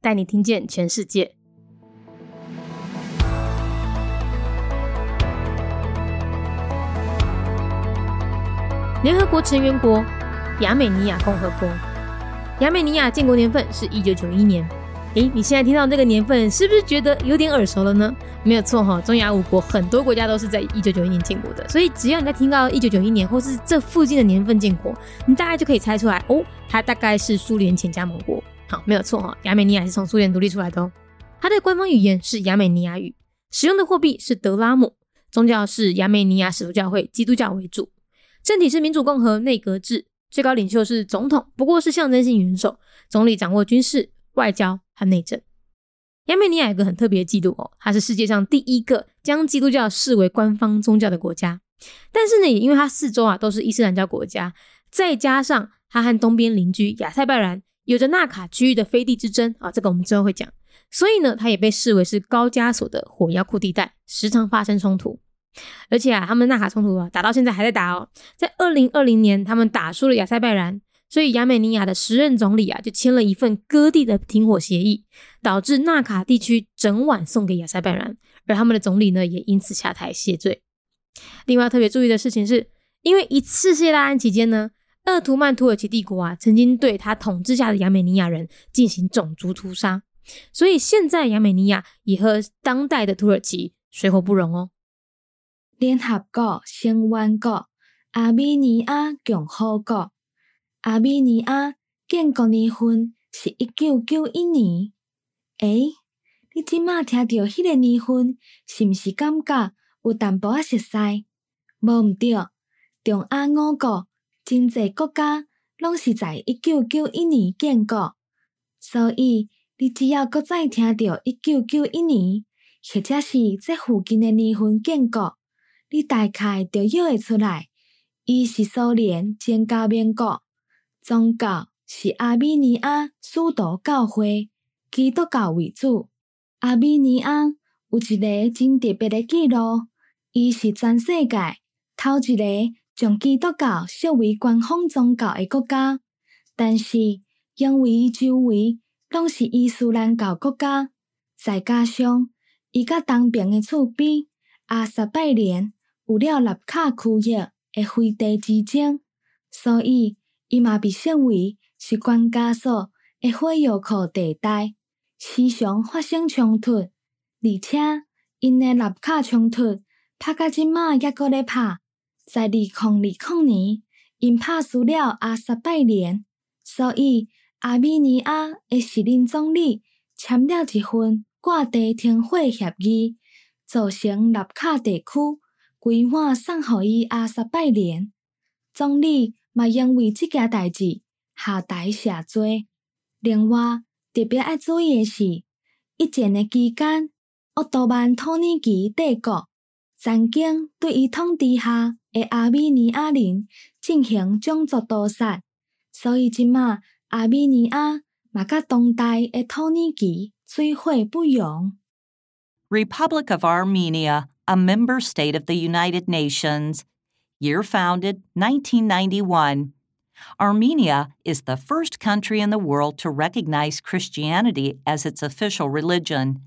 带你听见全世界。联合国成员国亚美尼亚共和国，亚美尼亚建国年份是一九九一年。诶，你现在听到这个年份，是不是觉得有点耳熟了呢？没有错哈，中亚五国很多国家都是在一九九一年建国的，所以只要你在听到一九九一年或是这附近的年份建国，你大概就可以猜出来哦，它大概是苏联前加盟国。好，没有错哈，亚美尼亚是从苏联独立出来的哦。它的官方语言是亚美尼亚语，使用的货币是德拉姆，宗教是亚美尼亚使徒教会基督教为主，政体是民主共和内阁制，最高领袖是总统，不过是象征性元首，总理掌握军事、外交和内政。亚美尼亚有个很特别的记录哦，它是世界上第一个将基督教视为官方宗教的国家，但是呢，也因为它四周啊都是伊斯兰教国家，再加上它和东边邻居亚塞拜然。有着纳卡区域的飞地之争啊，这个我们之后会讲。所以呢，它也被视为是高加索的火药库地带，时常发生冲突。而且啊，他们纳卡冲突啊，打到现在还在打哦。在二零二零年，他们打输了亚塞拜然，所以亚美尼亚的时任总理啊，就签了一份割地的停火协议，导致纳卡地区整晚送给亚塞拜然，而他们的总理呢，也因此下台谢罪。另外特别注意的事情是，因为一次世界大战期间呢。鄂图曼土耳其帝国啊，曾经对他统治下的亚美尼亚人进行种族屠杀，所以现在亚美尼亚也和当代的土耳其水火不容哦。联合国成员国阿美尼亚共和国，阿美尼亚建国年份是一九九一年。诶，你即马听到迄个年份，是毋是感觉有淡薄仔熟悉？无毋对，中亚五国。真济国家拢是在一九九一年建国，所以你只要搁再听到一九九一年，或者是这附近的年份建国，你大概就约会出来，伊是苏联前加盟国，宗教是阿米尼亚苏道教会，基督教为主。阿米尼亚有一个真特别的记录，伊是全世界头一个。将基督教设为官方宗教的国家，但是因为伊周围拢是伊斯兰教国家，再加上伊甲东边的厝边阿萨拜连有了纳卡区域的飞地之争，所以伊嘛被视为是关加索的火药库地带，时常发生冲突，而且因的纳卡冲突拍到即马也搁咧拍。在二零二零年，因拍输了阿萨拜连，所以阿米尼亚的时任总理签了一份挂地停火协议，造成纳卡地区规划送互伊阿萨拜连。总理嘛因为即件代志下台谢罪。另外特别爱注意的是，一战的期间，奥多曼土耳其帝国曾经对伊统治下。的阿米尼亚人进行种族屠杀，所以即马阿米尼亚嘛甲当代的土耳其水火不容。Republic of Armenia, a member state of the United Nations. Year founded 1991. Armenia is the first country in the world to recognize Christianity as its official religion.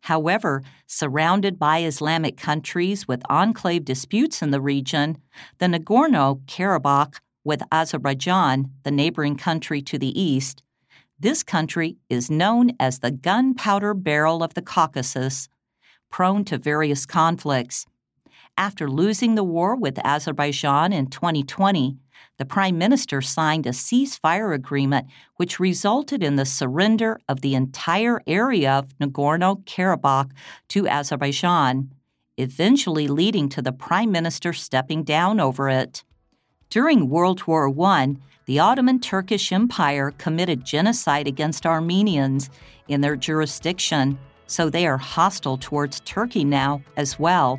However, surrounded by Islamic countries with enclave disputes in the region, the Nagorno Karabakh with Azerbaijan, the neighboring country to the east, this country is known as the gunpowder barrel of the Caucasus, prone to various conflicts. After losing the war with Azerbaijan in 2020, the Prime Minister signed a ceasefire agreement which resulted in the surrender of the entire area of Nagorno Karabakh to Azerbaijan, eventually leading to the Prime Minister stepping down over it. During World War I, the Ottoman Turkish Empire committed genocide against Armenians in their jurisdiction, so they are hostile towards Turkey now as well.